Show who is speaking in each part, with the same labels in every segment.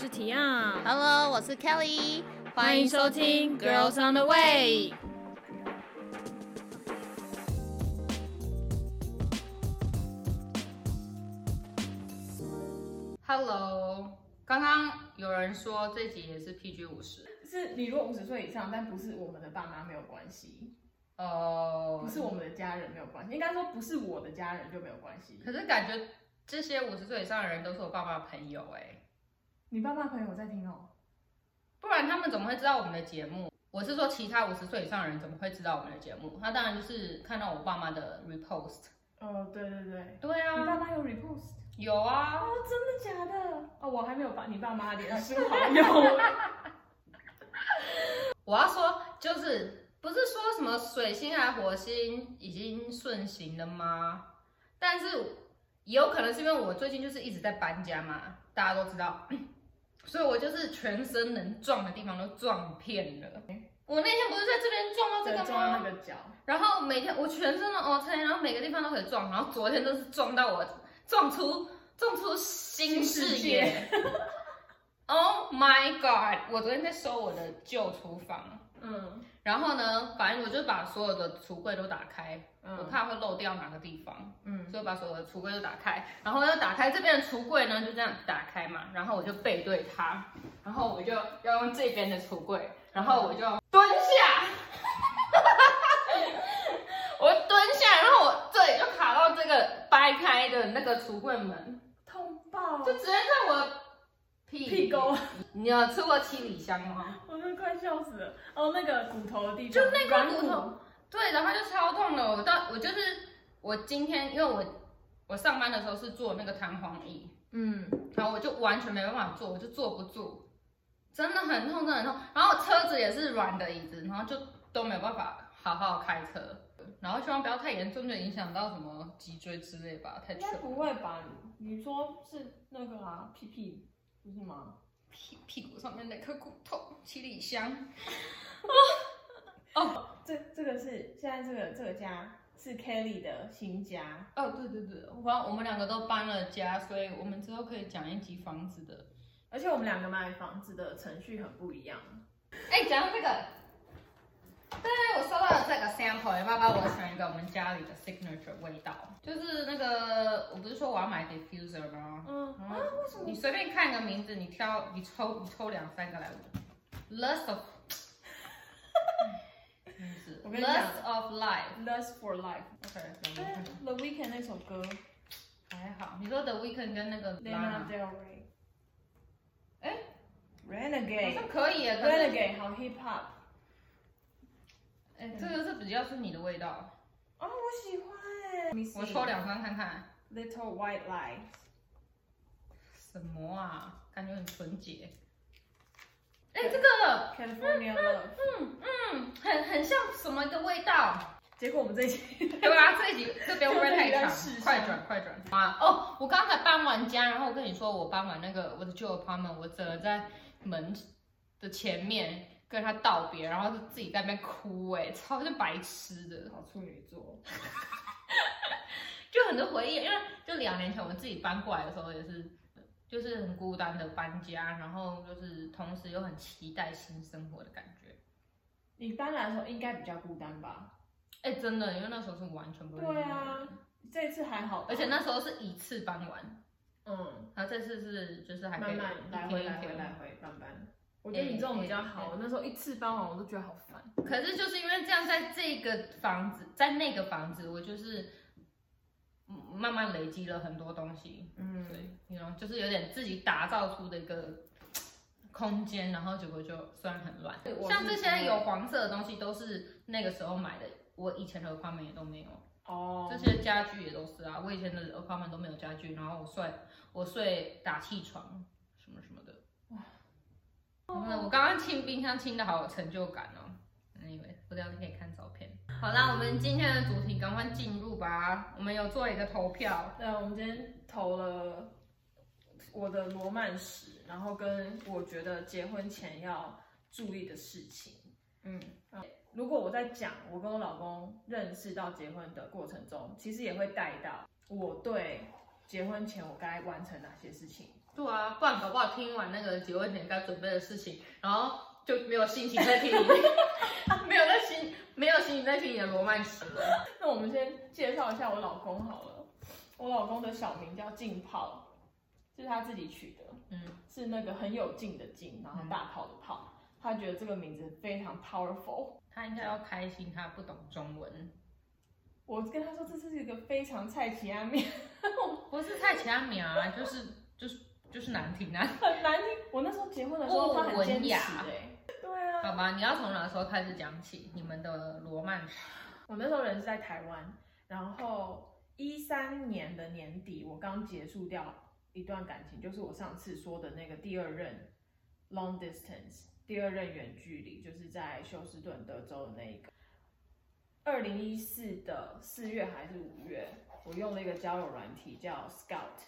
Speaker 1: 是提亚
Speaker 2: ，Hello，我是 Kelly，
Speaker 1: 欢迎收听《Girls on the Way》。
Speaker 3: Hello，刚刚有人说这集也是 PG 五十，
Speaker 1: 是你如果五十岁以上，但不是我们的爸妈没有关系，
Speaker 3: 哦。
Speaker 1: 不是我们的家人没有关系，应该说不是我的家人就没有关系。
Speaker 3: 可是感觉这些五十岁以上的人都是我爸爸的朋友哎，
Speaker 1: 你爸妈朋友在听哦？
Speaker 3: 不然他们怎么会知道我们的节目？我是说其他五十岁以上的人怎么会知道我们的节目？他当然就是看到我爸妈的 repost。
Speaker 1: 哦，对对对，
Speaker 3: 对啊
Speaker 1: 你爸
Speaker 3: 啊，
Speaker 1: 妈有 repost
Speaker 3: 有啊
Speaker 1: 哦，，真的假的？哦，我还没有把你爸妈的脸书好友。
Speaker 3: 我要说就是不是说什么水星还火星已经顺行了吗？但是也有可能是因为我最近就是一直在搬家嘛，大家都知道，所以我就是全身能撞的地方都撞遍了。我那天不是在这边撞到这
Speaker 1: 对，
Speaker 3: 个
Speaker 1: 撞到那
Speaker 3: 吗？
Speaker 1: 个脚，
Speaker 3: 然后每天我全身都 OK，然后每个地方都可以撞，然后昨天都是撞到我撞出撞出新视野。Oh my god！我昨天在收我的旧厨房，
Speaker 1: 嗯
Speaker 3: 然后呢，反正我就把所有的橱柜都打开，我
Speaker 1: 嗯
Speaker 3: 怕会漏掉哪个地方，
Speaker 1: 嗯，
Speaker 3: 所以把所有的橱柜都打开，然后要打开这边的橱柜呢，就这样打开嘛，然后我就背对它，然后我就要用这边的橱柜，然后我就蹲下，我蹲下，然后我这里就卡到这个掰开的那个橱柜门，
Speaker 1: 痛爆，
Speaker 3: 就直接在我屁
Speaker 1: 屁沟，
Speaker 3: 你有吃过七里香吗？
Speaker 1: 我都快笑死了。哦，那个骨头的地方，
Speaker 3: 就那
Speaker 1: 软
Speaker 3: 块骨头，对，然后就超痛的。我到我就是我今天，因为我我上班的时候是坐那个弹簧椅，
Speaker 1: 嗯，
Speaker 3: 然后我就完全没办法坐，我就坐不住，真的很痛，真的很痛。然后车子也是软的椅子，然后就都没有办法好好开车。然后希望不要太严重，就影响到什么脊椎之类吧，太
Speaker 1: 应该。不会吧？你说是那个啊，屁屁不是吗？
Speaker 3: 屁屁股上面那颗骨头，七里香。
Speaker 1: 哦这这个是现在这个这个家是 Kelly 的新家，
Speaker 3: 哦，对对对，反正我们两个都搬了家，所以我们之后可以讲一集房子的。
Speaker 1: 而且我们两个买房子的程序很不一样。
Speaker 3: 哎，讲到这个，对，我收到了这个 sample，要不要帮我选一个我们家里的 signature 味道？就是那个，我不是说我要买 diffuser 吗？
Speaker 1: 嗯
Speaker 3: 嗯
Speaker 1: 啊，为什么
Speaker 3: 你？随便看一个名字，你挑，你抽，你抽两三个来闻。Lust of，名字
Speaker 1: 我跟你讲
Speaker 3: Lust of Life。
Speaker 1: Lust for
Speaker 3: Life，OK，
Speaker 1: 哎 The Weeknd 那首歌
Speaker 3: 还好。你说 The Weeknd 跟那个
Speaker 1: Lana Lana，Del Rey，
Speaker 3: 哎好
Speaker 1: ，Renegade 好
Speaker 3: 像可以耶，可是
Speaker 1: Renegade 好 hip hop
Speaker 3: 哎，这个是比较是你的味道。
Speaker 1: 哦，我喜欢哎。
Speaker 3: 我抽两张看看。
Speaker 1: Little White Lies，
Speaker 3: 什么啊？感觉很纯洁。哎、这个
Speaker 1: ，California Love，
Speaker 3: 嗯，很很像什么一个味道？
Speaker 1: 结果我们这一集
Speaker 3: 对吧？这一集这边会不会太长 快转，快转啊！哦，我刚才搬完家，然后我跟你说，我搬完那个我的旧 apartment，我整个在门的前面跟他道别，然后就自己在那边哭、哎，超像白痴的。
Speaker 1: 好处女座，
Speaker 3: 就很多回忆，因为就两年前我们自己搬过来的时候也是，就是很孤单的搬家，然后就是同时又很期待新生活的感觉。
Speaker 1: 你搬来的时候应该比较孤单吧？
Speaker 3: 哎、真的，因为那时候是完全不
Speaker 1: 对啊
Speaker 3: 人，
Speaker 1: 这次还好，
Speaker 3: 而且那时候是一次搬完，
Speaker 1: 嗯，
Speaker 3: 然后这次是就是还可以
Speaker 1: 慢慢来回来回来回搬搬。我觉得你这种比较好，我那时候一次搬完我都觉得好烦。
Speaker 3: 可是就是因为这样，在这个房子，在那个房子，我就是嗯慢慢累积了很多东西，
Speaker 1: 嗯，
Speaker 3: 对，你知道，就是有点自己打造出的一个空间，然后结果就虽然很乱像这些有黄色的东西都是那个时候买的，我以前的 apartment 也都没有，
Speaker 1: 哦，
Speaker 3: 这些家具也都是啊，我以前的 apartment 都没有家具，然后我睡我睡打气床什么什么的，哇，我刚刚清冰箱清的好有成就感哦。Anyway，不知道你可以看照片。好啦，我们今天的主题赶快进入吧。我们有做一个投票，
Speaker 1: 对，我们今天投了我的罗曼史，然后跟我觉得结婚前要注意的事情。
Speaker 3: 嗯，
Speaker 1: 如果我在讲我跟我老公认识到结婚的过程中，其实也会带到我对结婚前我该完成哪些事情。
Speaker 3: 对啊，不然搞不好听完那个结婚前该准备的事情，然后就没有心情再听你，没有那心，没有心情再听你的罗曼史了。
Speaker 1: 那我们先介绍一下我老公好了。我老公的小名叫劲炮，是他自己取的，
Speaker 3: 嗯，
Speaker 1: 是那个很有劲的劲，然后大炮的炮。他觉得这个名字非常 powerful。
Speaker 3: 他应该要开心，他不懂中文。
Speaker 1: 我跟他说这是一个非常菜奇阿面，
Speaker 3: 不是菜奇阿米啊，就是就是就是难听啊，
Speaker 1: 很难听。我那时候结婚的时候，他很坚持哎。对啊。
Speaker 3: 好吧，你要从哪时候开始讲起？你们的罗曼史。
Speaker 1: 我那时候人是在台湾，然后一三年的年底，我刚结束掉一段感情，就是我上次说的那个第二任 long distance，第二任远距离，就是在休斯顿德州的那一个。二零一四的四月还是五月，我用了一个交友软体叫 Scout，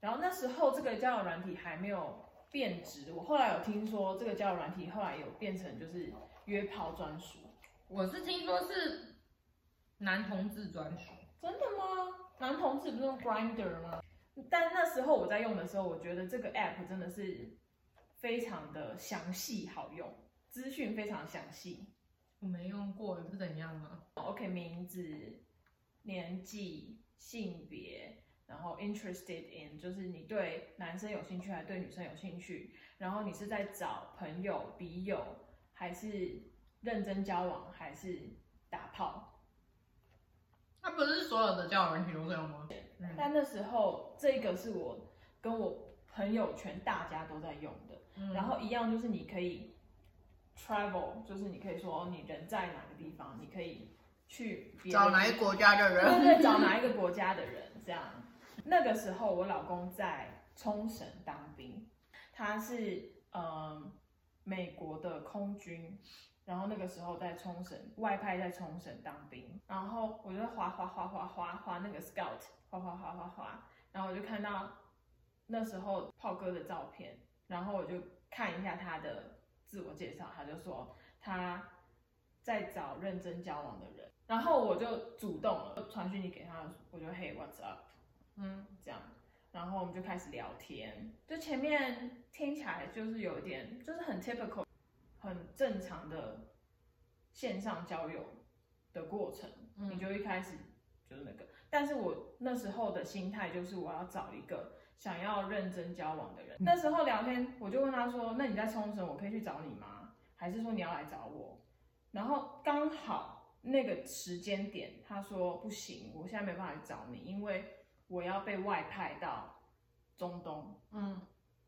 Speaker 1: 然后那时候这个交友软体还没有变质，我后来有听说这个交友软体后来有变成就是约炮专属，
Speaker 3: 我是听说是男同志专属，
Speaker 1: 真的吗？男同志不是用 Grinder 吗？但那时候我在用的时候，我觉得这个 app 真的是非常的详细好用，资讯非常详细。
Speaker 3: 我没用过，是怎样啊
Speaker 1: ？OK，名字、年纪、性别，然后 interested in，就是你对男生有兴趣还是对女生有兴趣？然后你是在找朋友、笔友，还是认真交往，还是打炮？
Speaker 3: 那不是所有的交友软体都这样吗？
Speaker 1: 但那时候这个是我跟我朋友圈大家都在用的，然后一样就是你可以。Travel 就是你可以说你人在哪个地方，你可以去
Speaker 3: 找哪一个国家的人，
Speaker 1: 对对，找哪一个国家的人这样。那个时候我老公在冲绳当兵，他是嗯美国的空军，然后那个时候在冲绳外派在冲绳当兵，然后我就滑滑滑滑滑滑那个 Scout，滑滑滑滑滑，然后我就看到那时候炮哥的照片，然后我就看一下他的。自我介绍，他就说他在找认真交往的人，然后我就主动了传讯息给他，我就 Hey what's up，嗯，这样，然后我们就开始聊天，就前面听起来就是有一点就是很 typical，很正常的线上交友的过程，你就一开始就是那个，但是我那时候的心态就是我要找一个。想要认真交往的人，那时候聊天，我就问他说：“那你在冲绳，我可以去找你吗？还是说你要来找我？”然后刚好那个时间点，他说：“不行，我现在没办法找你，因为我要被外派到中东。”嗯，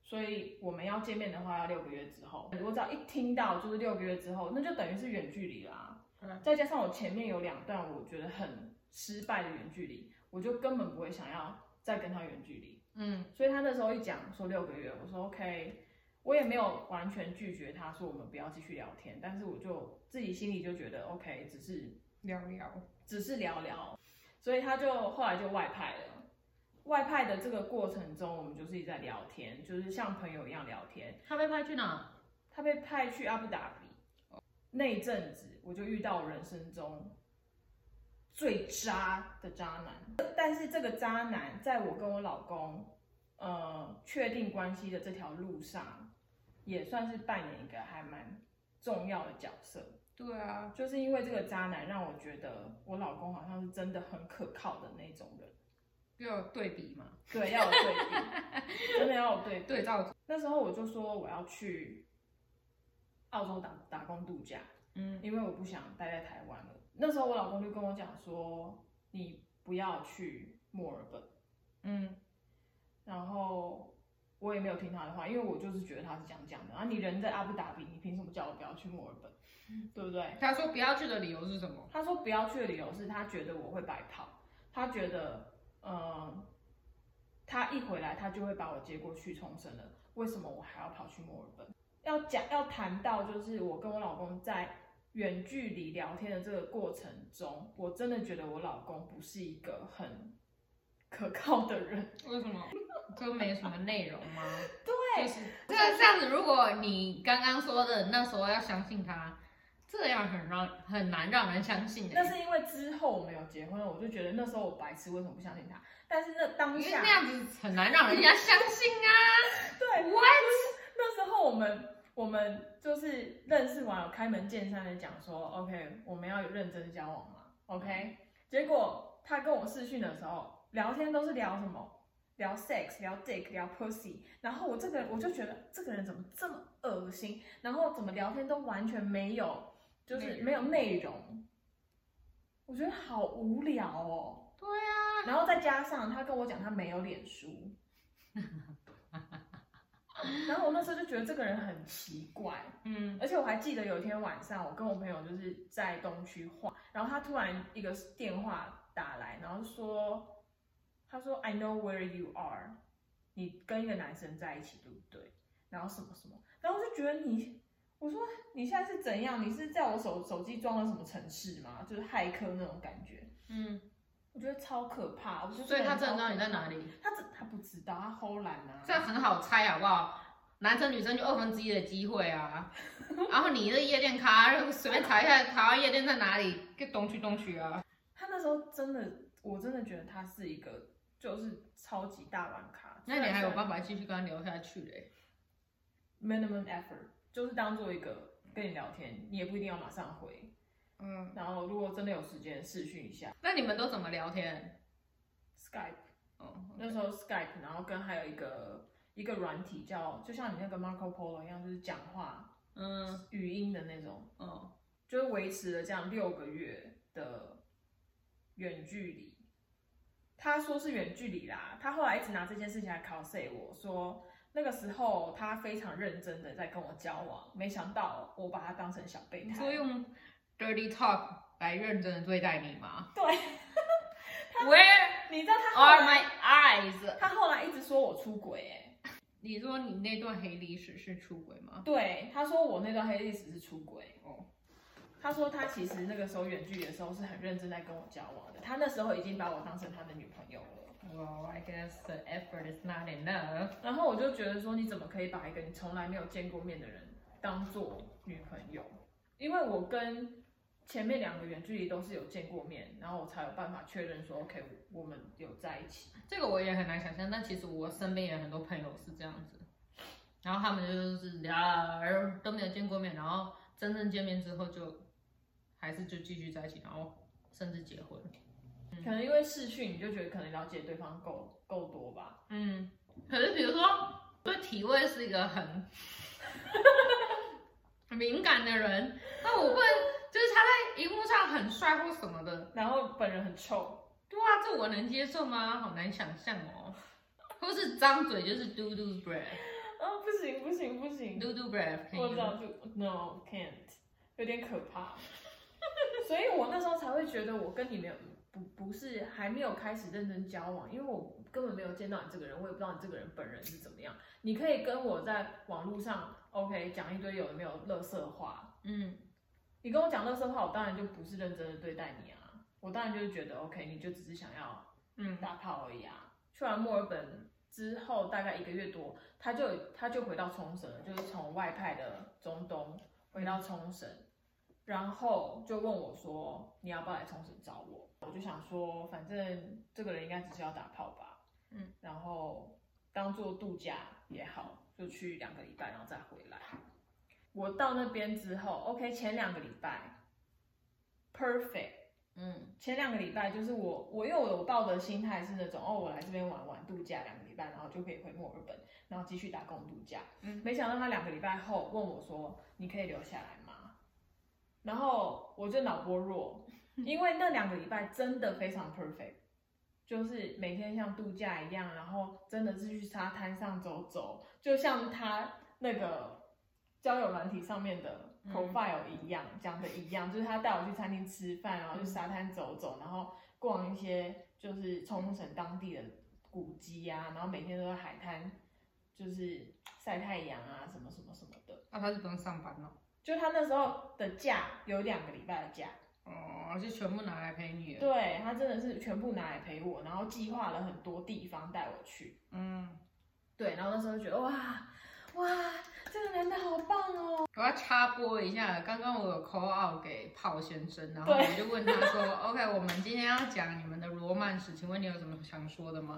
Speaker 1: 所以我们要见面的话要六个月之后。我只要一听到就是六个月之后，那就等于是远距离啦。嗯，再加上我前面有两段我觉得很失败的远距离，我就根本不会想要再跟他远距离。嗯，所以他那时候一讲说六个月，我说 OK，我也没有完全拒绝他说我们不要继续聊天，但是我就自己心里就觉得 OK，只是
Speaker 3: 聊聊，
Speaker 1: 只是聊聊，所以他就后来就外派了。外派的这个过程中，我们就是一直在聊天，就是像朋友一样聊天。
Speaker 3: 他被派去哪？
Speaker 1: 他被派去阿布达比。那一阵子，我就遇到人生中。最渣的渣男，但是这个渣男在我跟我老公，呃，确定关系的这条路上，也算是扮演一个还蛮重要的角色。
Speaker 3: 对啊，
Speaker 1: 就是因为这个渣男，让我觉得我老公好像是真的很可靠的那种人。
Speaker 3: 要有对比嘛？
Speaker 1: 对，要有对比，真的要有对
Speaker 3: 对照。
Speaker 1: 那时候我就说我要去澳洲打打工度假，嗯，因为我不想待在台湾了。那时候我老公就跟我讲说，你不要去墨尔本，嗯，然后我也没有听他的话，因为我就是觉得他是这样讲的。啊，你人在阿布达比，你凭什么叫我不要去墨尔本？对不对？
Speaker 3: 他说不要去的理由是什么？
Speaker 1: 他说不要去的理由是他觉得我会白跑，他觉得，嗯，他一回来他就会把我接过去重生了，为什么我还要跑去墨尔本？要讲要谈到就是我跟我老公在。远距离聊天的这个过程中，我真的觉得我老公不是一个很可靠的人。
Speaker 3: 为什么？就没什么内容吗？
Speaker 1: 对，
Speaker 3: 就是这这样子。如果你刚刚说的那时候要相信他，这样很让很难让人相信的，
Speaker 1: 那是因为之后我们有结婚了，我就觉得那时候我白痴，为什么不相信他？但是那当下
Speaker 3: 那样子很难让人家相信啊。
Speaker 1: 对
Speaker 3: What？
Speaker 1: 那时候我们我们就是认识完了，开门见山的讲说，OK，我们要有认真交往嘛，OK。结果他跟我试训的时候，聊天都是聊什么？聊 sex，聊 dick，聊 pussy。然后我这个我就觉得这个人怎么这么恶心，然后怎么聊天都完全没有，就是没有内容。我觉得好无聊哦。
Speaker 3: 对啊，
Speaker 1: 然后再加上他跟我讲他没有脸书，然后我那时候就觉得这个人很奇怪，
Speaker 3: 嗯，
Speaker 1: 而且我还记得有一天晚上，我跟我朋友就是在东区晃，然后他突然一个电话打来，然后说，他说 I know where you are，你跟一个男生在一起对不对？然后什么什么，然后我就觉得你，我说你现在是怎样？你是在我手手机装了什么城市吗？就是骇客那种感觉，
Speaker 3: 嗯，
Speaker 1: 我觉得超可怕。我觉得
Speaker 3: 所以他真的知道你在哪里，
Speaker 1: 他这他不知道，他偷懒啊。
Speaker 3: 这很好猜好不好？男生女生就二分之一的机会啊。然后你的夜店卡随便查一下台湾夜店在哪里，就东区东区啊。
Speaker 1: 他那时候真的，我真的觉得他是一个就是超级大玩咖。
Speaker 3: 那你还有办
Speaker 1: 法
Speaker 3: 法继续跟他聊下去嘞
Speaker 1: ？minimum effort，就是当做一个跟你聊天，你也不一定要马上回。
Speaker 3: 嗯，
Speaker 1: 然后如果真的有时间视讯一下
Speaker 3: 那你们都怎么聊天
Speaker 1: ？Skype，
Speaker 3: 哦，
Speaker 1: 那时候 Skype，然后跟还有一个一个软体叫，就像你那个 Marco Polo 一样，就是讲话
Speaker 3: 嗯
Speaker 1: 语音的那种，
Speaker 3: 嗯，
Speaker 1: 就是维持了这样六个月的远距离。他说是远距离啦，他后来一直拿这件事情来 cos 我说，那个时候他非常认真的在跟我交往，没想到我把他当成小备
Speaker 3: 你
Speaker 1: 胎。
Speaker 3: 说用 dirty talk 来认真的对待你吗
Speaker 1: 对？
Speaker 3: Where
Speaker 1: 你知道他后
Speaker 3: are
Speaker 1: 来
Speaker 3: my eyes？
Speaker 1: 他后来一直说我出轨，哎，
Speaker 3: 你说你那段黑历史是出轨吗？
Speaker 1: 对，他说我那段黑历史是出轨。
Speaker 3: 哦，
Speaker 1: 他说他其实那个时候远距离的时候是很认真在跟我交往的，他那时候已经把我当成他的女朋友了。
Speaker 3: Well, I guess the effort is not enough.
Speaker 1: 然后我就觉得说，你怎么可以把一个你从来没有见过面的人当做女朋友？因为我跟前面两个远距离都是有见过面，然后我才有办法确认说，OK，我们有在一起。
Speaker 3: 这个我也很难想象，但其实我身边也有很多朋友是这样子，然后他们就是聊都没有见过面，然后真正见面之后就还是就继续在一起，然后甚至结婚。
Speaker 1: 可能因为视讯，你就觉得可能了解对方够够多吧。
Speaker 3: 嗯，可是比如说对体味是一个很很 敏感的人，那我不能就是他在荧幕上很帅或什么的，
Speaker 1: 然后本人很臭，
Speaker 3: 对啊，这我能接受吗？好难想象哦。或是张嘴就是 do do breath，
Speaker 1: 哦，不行不行不行
Speaker 3: ，do do breath，
Speaker 1: 我知道就 no can't，有点可怕。所以我那时候才会觉得我跟你没有不不是还没有开始认真交往，因为我根本没有见到你这个人，我也不知道你这个人本人是怎么样。你可以跟我在网络上 OK 讲一堆有的没有乐色话，
Speaker 3: 嗯，
Speaker 1: 你跟我讲乐色话，我当然就不是认真的对待你啊，我当然就是觉得 OK，你就只是想要
Speaker 3: 嗯
Speaker 1: 打炮而已啊。去完墨尔本之后，大概一个月多，他就他就回到冲绳了，就是从外派的中东回到冲绳，然后就问我说你要不要来冲绳找我？我就想说，反正这个人应该只是要打炮吧，
Speaker 3: 嗯，
Speaker 1: 然后当做度假也好，就去两个礼拜，然后再回来。我到那边之后，OK，前两个礼拜 perfect。
Speaker 3: 嗯
Speaker 1: 前两个礼拜就是我，我因为我我抱的心态是那种哦，我来这边玩玩度假两个礼拜，然后就可以回墨尔本，然后继续打工度假。
Speaker 3: 嗯，
Speaker 1: 没想到他两个礼拜后问我说：“你可以留下来吗？”然后我就脑波弱，因为那两个礼拜真的非常 perfect，就是每天像度假一样，然后真的是去沙滩上走走，就像他那个交友软体上面的
Speaker 3: 嗯。
Speaker 1: profile 一样，讲的一样，就是他带我去餐厅吃饭，然后去沙滩走走，然后逛一些就是冲绳当地的古迹啊，然后每天都在海滩，就是晒太阳啊，什么什么什么的。
Speaker 3: 那、他是不用上班了，
Speaker 1: 就他那时候的假有两个礼拜的假，
Speaker 3: 哦，就全部拿来陪你了。
Speaker 1: 对他真的是全部拿来陪我，然后计划了很多地方带我去。
Speaker 3: 嗯，
Speaker 1: 对，然后那时候就觉得哇哇，这个个男的好棒哦。
Speaker 3: 我要插播一下，刚刚我有 call out 给炮先生，然后我就问他说：“OK，我们今天要讲你们的罗曼史，请问你有什么想说的吗？”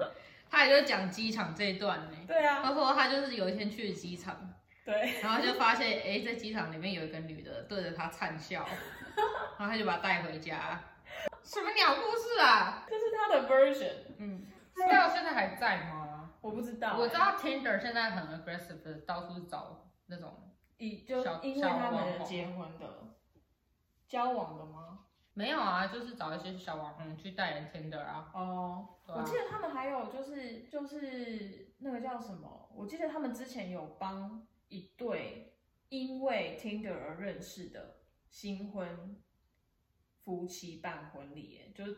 Speaker 3: 他也就讲机场这一段呢。
Speaker 1: 对啊，
Speaker 3: 他说他就是有一天去机场，
Speaker 1: 对，
Speaker 3: 然后就发现哎，在机场里面有一个女的对着他灿笑，然后他就把她带回家。什么鸟故事啊？
Speaker 1: 这是他的 version，
Speaker 3: 嗯，这个现在还在吗？
Speaker 1: 我不知道欸、
Speaker 3: 我知道 Tinder 现在很 aggressive 的，到处找那种
Speaker 1: 以就
Speaker 3: 小
Speaker 1: 因为他
Speaker 3: 小网红
Speaker 1: 们结婚的交往的吗？
Speaker 3: 没有啊，就是找一些小网红去代言 Tinder 啊。
Speaker 1: 哦，
Speaker 3: 对啊
Speaker 1: 我记得他们还有就是就是那个叫什么？我记得他们之前有帮一对因为 Tinder 而认识的新婚夫妻办婚礼耶，就是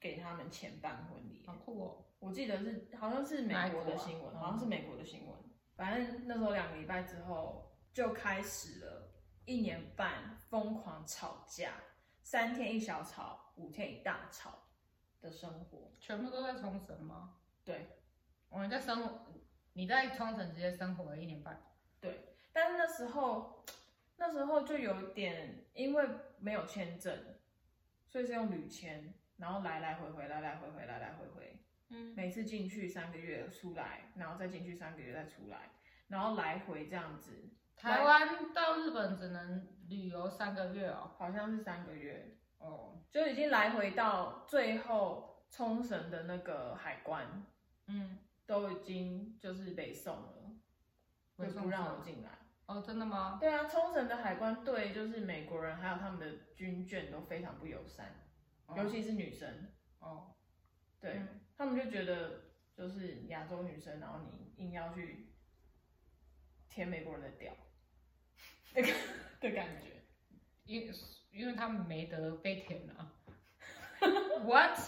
Speaker 1: 给他们钱办婚礼耶。
Speaker 3: 好酷哦！
Speaker 1: 我记得是好像是美国的新闻，好像是美国的新闻。反正那时候两个礼拜之后就开始了一年半疯狂吵架，三天一小吵，五天一大吵的生活。
Speaker 3: 全部都在冲绳吗？
Speaker 1: 对
Speaker 3: 我们在生活，你在冲绳直接生活了一年半。
Speaker 1: 对，但是那时候那时候就有点因为没有签证，所以是用旅签，然后来来回回，来来回回，来来回回。
Speaker 3: 嗯，
Speaker 1: 每次进去三个月出来，然后再进去三个月再出来，然后来回这样子，
Speaker 3: 台湾到日本只能旅游三个月哦。
Speaker 1: 好像是三个月，
Speaker 3: 哦，
Speaker 1: 就已经来回到最后冲绳的那个海关
Speaker 3: 嗯，
Speaker 1: 都已经就是北送了，就
Speaker 3: 北送
Speaker 1: 不让我进来。
Speaker 3: 哦，真的吗？
Speaker 1: 对啊，冲绳的海关对就是美国人还有他们的军眷都非常不友善，
Speaker 3: 哦
Speaker 1: 尤其是女生，
Speaker 3: 哦，
Speaker 1: 对、
Speaker 3: 嗯
Speaker 1: 他们就觉得就是亚洲女生，然后你硬要去舔美国人的屌，那个的感觉。
Speaker 3: 因因为他们没得被舔啊。What？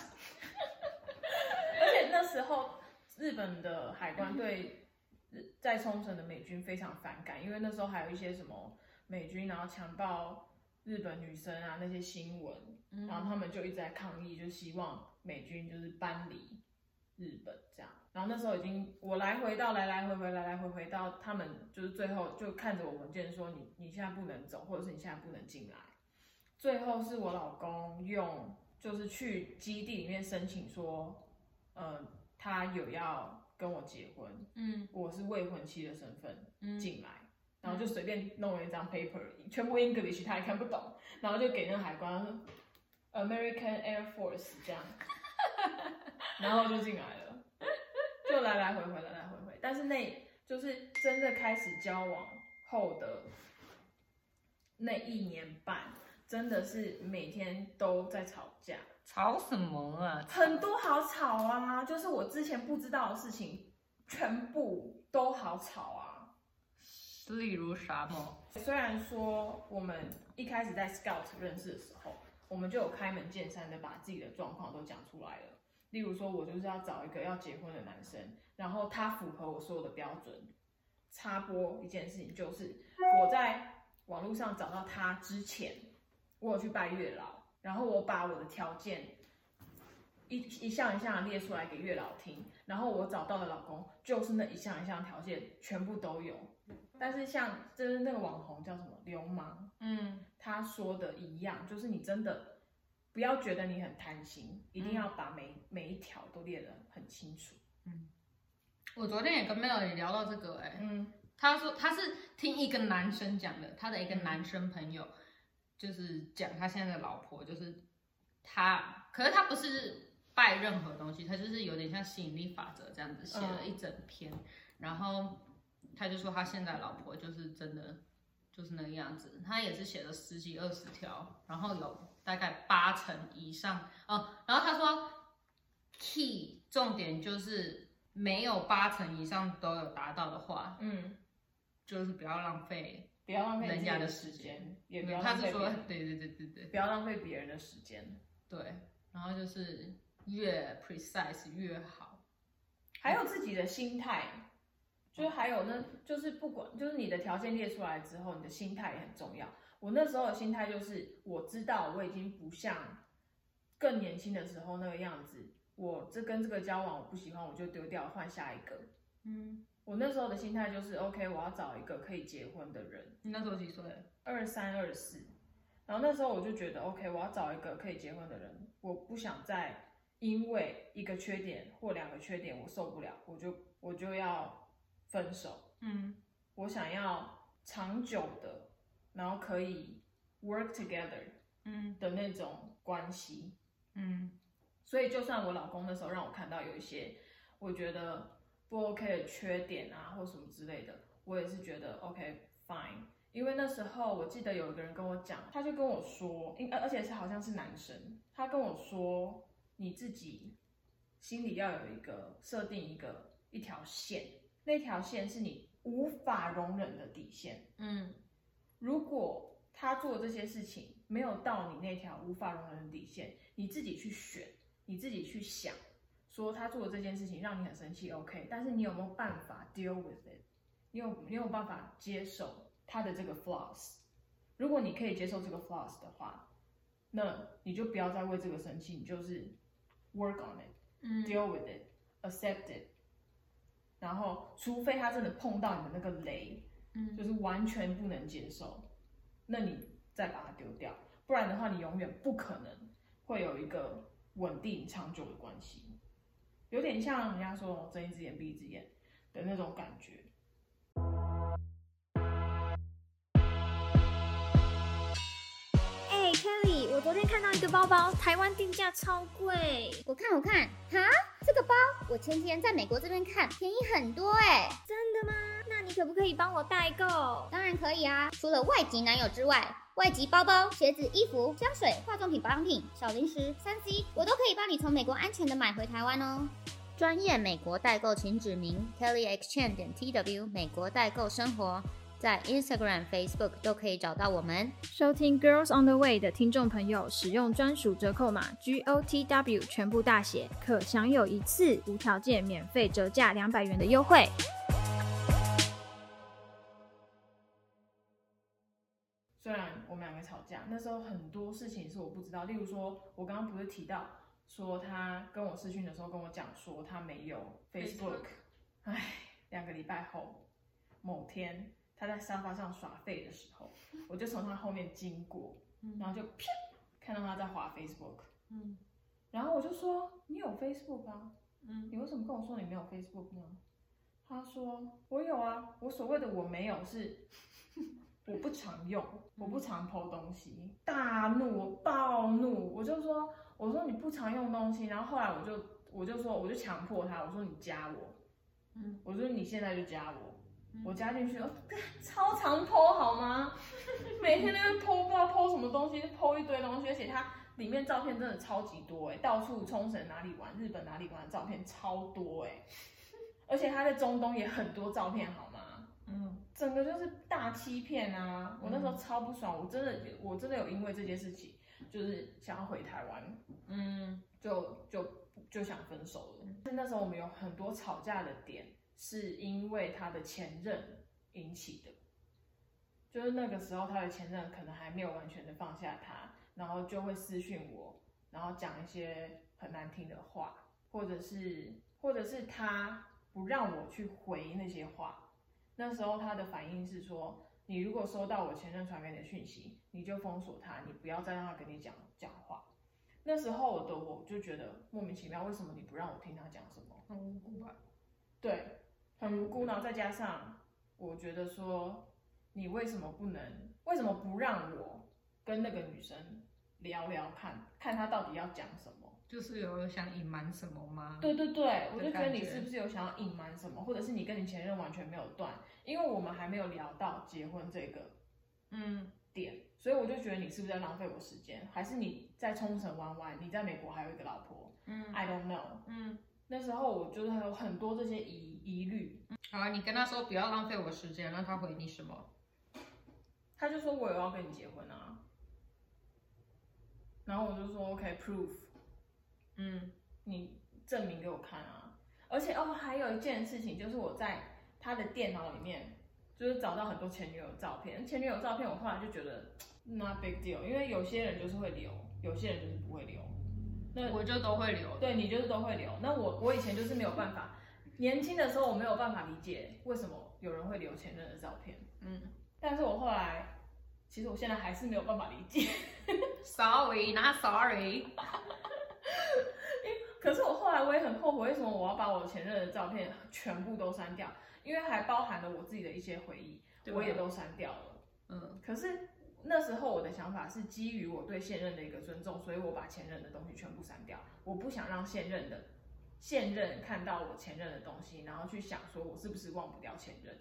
Speaker 1: 而且那时候日本的海关对日在冲绳的美军非常反感，因为那时候还有一些什么美军然后强暴日本女生啊那些新闻，
Speaker 3: 嗯
Speaker 1: 然后他们就一直在抗议，就希望美军就是搬离日本这样。然后那时候已经我来回到来来回回来来回回到他们就是最后就看着我文件说你你现在不能走，或者是你现在不能进来。最后是我老公用就是去基地里面申请说，呃，他有要跟我结婚，
Speaker 3: 嗯。
Speaker 1: 我是未婚妻的身份
Speaker 3: 嗯。
Speaker 1: 进来，然后就随便弄了一张 paper，全部 English 他也看不懂，然后就给那个海关说 American Air Force 这样，然后就进来了，就来来回回来来回回，但是那就是真的开始交往后的那一年半，真的是每天都在吵架。
Speaker 3: 吵什么啊？
Speaker 1: 很多好吵啊，就是我之前不知道的事情，全部都好吵啊。
Speaker 3: 例如啥么？
Speaker 1: 虽然说我们一开始在 Scout 认识的时候，我们就有开门见山的把自己的状况都讲出来了。例如说，我就是要找一个要结婚的男生，然后他符合我所有的标准。插播一件事情，就是我在网络上找到他之前，我有去拜月老，然后我把我的条件一一项一项列出来给月老听，然后我找到的老公就是那一项一项条件全部都有。但是像就是那个网红叫什么流氓，
Speaker 3: 嗯，
Speaker 1: 他说的一样，就是你真的不要觉得你很贪心，一定要把每、每一条都列得很清楚。嗯。
Speaker 3: 我昨天也跟 Melody 聊到这个、哎，
Speaker 1: 嗯。
Speaker 3: 他说他是听一个男生讲的，他的一个男生朋友，就是讲他现在的老婆，就是他，可是他不是拜任何东西，他就是有点像吸引力法则这样子写了一整篇，然后他就说他现在老婆就是真的就是那个样子，他也是写了十几二十条，然后有大概八成以上，哦，然后他说 key 重点就是没有八成以上都有达到的话，
Speaker 1: 嗯，
Speaker 3: 就是不要浪费
Speaker 1: 不要浪费
Speaker 3: 人家的
Speaker 1: 时
Speaker 3: 时间
Speaker 1: 间，也不要
Speaker 3: 他是说对对对对对
Speaker 1: 不要浪费别人的时间。
Speaker 3: 对，然后就是越 precise 越好。
Speaker 1: 还有自己的心态，就是还有呢，就是不管就是你的条件列出来之后，你的心态也很重要。我那时候的心态就是，我知道我已经不像更年轻的时候那个样子，我这跟这个交往我不喜欢，我就丢掉换下一个。
Speaker 3: 嗯，
Speaker 1: 我我那时候的心态就是，OK，我要找一个可以结婚的人。
Speaker 3: 你那时候几岁？
Speaker 1: 二三二四。然后那时候我就觉得，OK，我要找一个可以结婚的人，我不想再因为一个缺点或两个缺点我受不了，我就我就要分手。
Speaker 3: 嗯，
Speaker 1: 我想要长久的，然后可以 work together，
Speaker 3: 嗯
Speaker 1: 的那种关系。
Speaker 3: 嗯
Speaker 1: 所以就算我老公那时候让我看到有一些我觉得不 OK 的缺点啊，或什么之类的，我也是觉得 OK fine。因为那时候我记得有一个人跟我讲，他就跟我说，因而而且是好像是男生，他跟我说你自己心里要有一个设定一个一条线，那条线是你无法容忍的底线。
Speaker 3: 嗯
Speaker 1: 如果他做这些事情没有到你那条无法容忍的底线，你自己去选，你自己去想，说他做的这件事情让你很生气，OK，但是你有没有办法 deal with it？你有你有办法接受他的这个 flaws？如果你可以接受这个 flaws 的话，那你就不要再为这个生气，你就是 work on it。
Speaker 3: 嗯
Speaker 1: deal with it, accept it。然后，除非他真的碰到你的那个雷，
Speaker 3: 嗯
Speaker 1: 就是完全不能接受，那你再把它丢掉，不然的话，你永远不可能会有一个稳定长久的关系，有点像人家说睁一只眼闭一只眼的那种感觉。
Speaker 2: 哎、k e l l y 我昨天看到一个包包，台湾定价超贵，
Speaker 4: 我看我看，哈，这个包我前天在美国这边看，便宜很多哎、
Speaker 2: 真的吗？那你可不可以帮我代购？
Speaker 4: 当然可以啊，除了外籍男友之外，外籍包包、鞋子、衣服、香水、化妆品、保养品、小零食、三 C，我都可以帮你从美国安全的买回台湾哦。专业美国代购，请指明 Kelly Exchange 点 TW 美国代购生活，在 Instagram、Facebook 都可以找到我们。
Speaker 2: 收听 Girls on the Way 的听众朋友，使用专属折扣码 G O T W 全部大写，可享有一次无条件免费折价两百元的优惠。
Speaker 1: 虽然我们两个吵架，那时候很多事情是我不知道，例如说，我刚刚不是提到说他跟我视讯的时候跟我讲说他没有 Facebook，唉，两个礼拜后某天他在沙发上耍废的时候，我就从他后面经过，然后就啪看到他在滑 Facebook，
Speaker 3: 嗯
Speaker 1: 然后我就说你有 Facebook 啊？
Speaker 3: 嗯
Speaker 1: 你为什么跟我说你没有 Facebook 呢？他说我有啊，我所谓的我没有是我不常用，我不常抛东西，大怒暴怒，我就说我说你不常用东西，然后后来我就我就说我就强迫他，我说你加我，
Speaker 3: 嗯，
Speaker 1: 我说你现在就加我，
Speaker 3: 嗯
Speaker 1: 我加进去，哦超常剖好吗？每天那边抛不知道剖什么东西，剖一堆东西，而且它里面照片真的超级多哎，到处冲绳哪里玩，日本哪里玩的照片超多哎，而且他在中东也很多照片好吗？
Speaker 3: 嗯
Speaker 1: 整个就是大欺骗啊！我那时候超不爽，我真的我真的有因为这件事情，就是想要回台湾，
Speaker 3: 嗯
Speaker 1: 就就就想分手了。但那时候我们有很多吵架的点，是因为他的前任引起的，就是那个时候他的前任可能还没有完全的放下他，然后就会私讯我，然后讲一些很难听的话，或者是或者是他不让我去回那些话。那时候他的反应是说，你如果收到我前任传给你的讯息，你就封锁他，你不要再让他跟你讲讲话。那时候我的我就觉得莫名其妙，为什么你不让我听他讲什么？
Speaker 3: 很无辜吧？
Speaker 1: 对，很无辜。然后再加上我觉得说，你为什么不能？为什么不让我跟那个女生聊聊看，看她到底要讲什么？
Speaker 3: 就是有想隐瞒什么吗？
Speaker 1: 对对对，我就觉得你是不是有想要隐瞒什么，或者是你跟你前任完全没有断？因为我们还没有聊到结婚这个
Speaker 3: 嗯
Speaker 1: 点，所以我就觉得你是不是在浪费我时间？还是你在冲绳玩玩，你在美国还有一个老婆
Speaker 3: 嗯
Speaker 1: ？I don't know。
Speaker 3: 嗯，
Speaker 1: 那时候我就是有很多这些疑疑虑，
Speaker 3: 好啊，你跟他说不要浪费我时间，那他回你什么？
Speaker 1: 他就说我有要跟你结婚啊，然后我就说 OK proof，
Speaker 3: 嗯
Speaker 1: 你证明给我看啊。而且哦，还有一件事情就是我在他的电脑里面就是找到很多前女友照片，前女友照片我后来就觉得 not big deal，因为有些人就是会留，有些人就是不会留。那
Speaker 3: 我就都会留。
Speaker 1: 对你就是都会留。那我我以前就是没有办法年轻的时候我没有办法理解为什么有人会留前任的照片，
Speaker 3: 嗯
Speaker 1: 但是我后来，其实我现在还是没有办法理解。
Speaker 3: sorry，not sorry。
Speaker 1: 可是我后来我也很后悔，为什么我要把我前任的照片全部都删掉？因为还包含了我自己的一些回忆，
Speaker 3: 啊
Speaker 1: 我也都删掉了。
Speaker 3: 嗯
Speaker 1: 可是那时候我的想法是基于我对现任的一个尊重，所以我把前任的东西全部删掉。我不想让现任的现任看到我前任的东西，然后去想说我是不是忘不掉前任。